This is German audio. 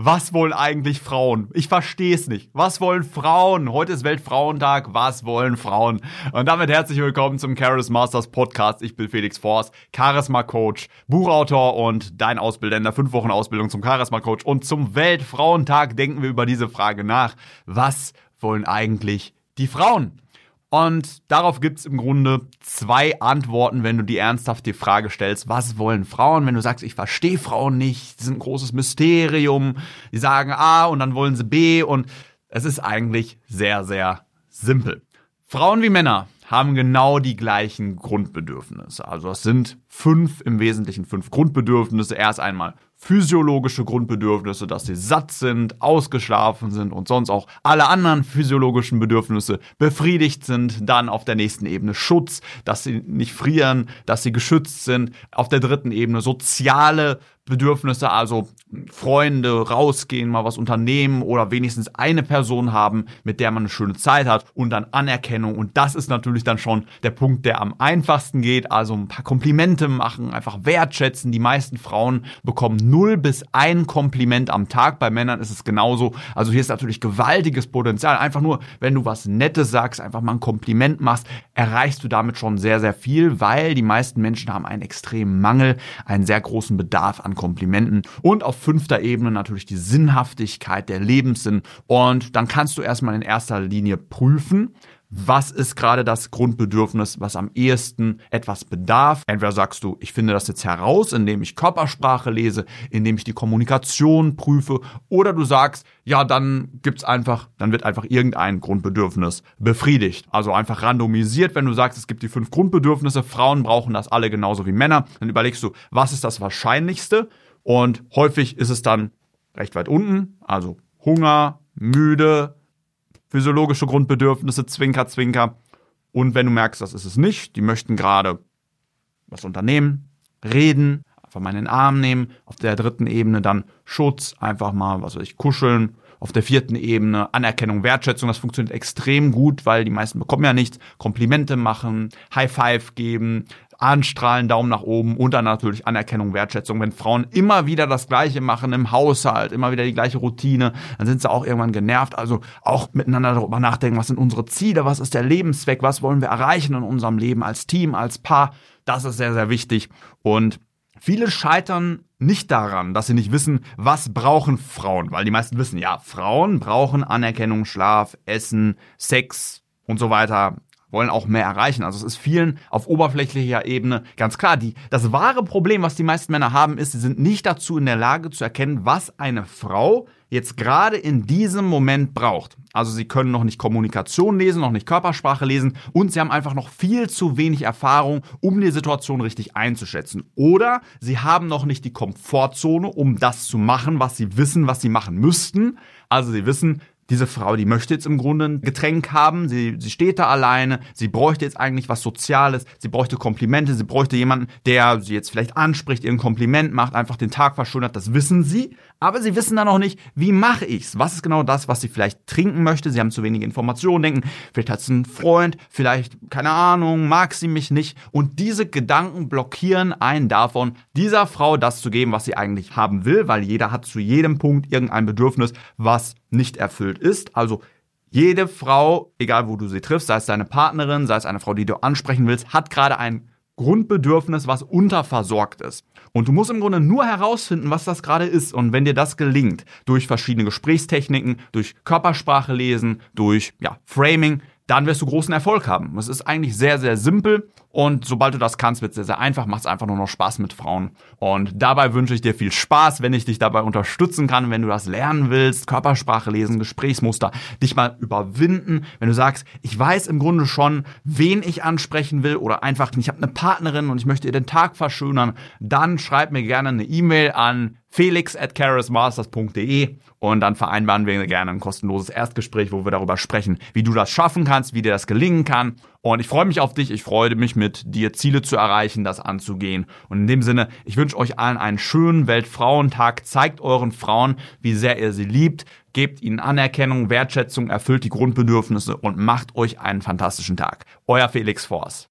Was wollen eigentlich Frauen? Ich verstehe es nicht. Was wollen Frauen? Heute ist Weltfrauentag. Was wollen Frauen? Und damit herzlich willkommen zum Charis Masters Podcast. Ich bin Felix Forst, Charisma Coach, Buchautor und dein Ausbilder in der fünf Wochen Ausbildung zum Charisma Coach. Und zum Weltfrauentag denken wir über diese Frage nach. Was wollen eigentlich die Frauen? Und darauf gibt's im Grunde zwei Antworten, wenn du die ernsthaft die Frage stellst, was wollen Frauen? Wenn du sagst, ich verstehe Frauen nicht, sie sind ein großes Mysterium, die sagen A und dann wollen sie B und es ist eigentlich sehr, sehr simpel. Frauen wie Männer haben genau die gleichen Grundbedürfnisse. Also es sind fünf, im Wesentlichen fünf Grundbedürfnisse. Erst einmal physiologische Grundbedürfnisse, dass sie satt sind, ausgeschlafen sind und sonst auch alle anderen physiologischen Bedürfnisse befriedigt sind. Dann auf der nächsten Ebene Schutz, dass sie nicht frieren, dass sie geschützt sind. Auf der dritten Ebene soziale Bedürfnisse, also Freunde, rausgehen, mal was unternehmen oder wenigstens eine Person haben, mit der man eine schöne Zeit hat und dann Anerkennung. Und das ist natürlich dann schon der Punkt, der am einfachsten geht. Also ein paar Komplimente machen, einfach wertschätzen. Die meisten Frauen bekommen null bis ein Kompliment am Tag. Bei Männern ist es genauso. Also hier ist natürlich gewaltiges Potenzial. Einfach nur, wenn du was Nettes sagst, einfach mal ein Kompliment machst, erreichst du damit schon sehr, sehr viel, weil die meisten Menschen haben einen extremen Mangel, einen sehr großen Bedarf an Komplimenten und auf fünfter Ebene natürlich die Sinnhaftigkeit, der Lebenssinn. Und dann kannst du erstmal in erster Linie prüfen, was ist gerade das Grundbedürfnis, was am ehesten etwas bedarf. Entweder sagst du, ich finde das jetzt heraus, indem ich Körpersprache lese, indem ich die Kommunikation prüfe, oder du sagst, ja, dann gibt's einfach, dann wird einfach irgendein Grundbedürfnis befriedigt. Also einfach randomisiert, wenn du sagst, es gibt die fünf Grundbedürfnisse, Frauen brauchen das alle genauso wie Männer, dann überlegst du, was ist das Wahrscheinlichste? Und häufig ist es dann recht weit unten, also Hunger, müde, physiologische Grundbedürfnisse, Zwinker, Zwinker. Und wenn du merkst, das ist es nicht, die möchten gerade was unternehmen, reden, einfach mal in den Arm nehmen. Auf der dritten Ebene dann Schutz, einfach mal, was weiß ich, kuscheln. Auf der vierten Ebene Anerkennung, Wertschätzung, das funktioniert extrem gut, weil die meisten bekommen ja nichts. Komplimente machen, High Five geben, anstrahlen, Daumen nach oben und dann natürlich Anerkennung, Wertschätzung. Wenn Frauen immer wieder das Gleiche machen im Haushalt, immer wieder die gleiche Routine, dann sind sie auch irgendwann genervt. Also auch miteinander darüber nachdenken, was sind unsere Ziele, was ist der Lebenszweck, was wollen wir erreichen in unserem Leben als Team, als Paar. Das ist sehr, sehr wichtig. Und Viele scheitern nicht daran, dass sie nicht wissen, was brauchen Frauen, weil die meisten wissen, ja, Frauen brauchen Anerkennung, Schlaf, Essen, Sex und so weiter wollen auch mehr erreichen. Also es ist vielen auf oberflächlicher Ebene ganz klar. Die, das wahre Problem, was die meisten Männer haben, ist, sie sind nicht dazu in der Lage zu erkennen, was eine Frau jetzt gerade in diesem Moment braucht. Also sie können noch nicht Kommunikation lesen, noch nicht Körpersprache lesen und sie haben einfach noch viel zu wenig Erfahrung, um die Situation richtig einzuschätzen. Oder sie haben noch nicht die Komfortzone, um das zu machen, was sie wissen, was sie machen müssten. Also sie wissen, diese Frau, die möchte jetzt im Grunde ein Getränk haben, sie, sie steht da alleine, sie bräuchte jetzt eigentlich was Soziales, sie bräuchte Komplimente, sie bräuchte jemanden, der sie jetzt vielleicht anspricht, ihr ein Kompliment macht, einfach den Tag verschönert, das wissen sie, aber sie wissen dann noch nicht, wie mache ich's? Was ist genau das, was sie vielleicht trinken möchte? Sie haben zu wenige Informationen, denken, vielleicht hat sie einen Freund, vielleicht, keine Ahnung, mag sie mich nicht und diese Gedanken blockieren einen davon, dieser Frau das zu geben, was sie eigentlich haben will, weil jeder hat zu jedem Punkt irgendein Bedürfnis, was nicht erfüllt ist. Also jede Frau, egal wo du sie triffst, sei es deine Partnerin, sei es eine Frau, die du ansprechen willst, hat gerade ein Grundbedürfnis, was unterversorgt ist. Und du musst im Grunde nur herausfinden, was das gerade ist. Und wenn dir das gelingt, durch verschiedene Gesprächstechniken, durch Körpersprache lesen, durch ja, Framing, dann wirst du großen Erfolg haben. Es ist eigentlich sehr, sehr simpel und sobald du das kannst, wird es sehr, sehr einfach, macht es einfach nur noch Spaß mit Frauen. Und dabei wünsche ich dir viel Spaß, wenn ich dich dabei unterstützen kann, wenn du das lernen willst, Körpersprache lesen, Gesprächsmuster, dich mal überwinden. Wenn du sagst, ich weiß im Grunde schon, wen ich ansprechen will oder einfach, ich habe eine Partnerin und ich möchte ihr den Tag verschönern, dann schreib mir gerne eine E-Mail an felix at und dann vereinbaren wir gerne ein kostenloses Erstgespräch, wo wir darüber sprechen, wie du das schaffen kannst, wie dir das gelingen kann. Und ich freue mich auf dich, ich freue mich mit dir Ziele zu erreichen, das anzugehen. Und in dem Sinne, ich wünsche euch allen einen schönen Weltfrauentag. Zeigt euren Frauen, wie sehr ihr sie liebt. Gebt ihnen Anerkennung, Wertschätzung, erfüllt die Grundbedürfnisse und macht euch einen fantastischen Tag. Euer Felix Force.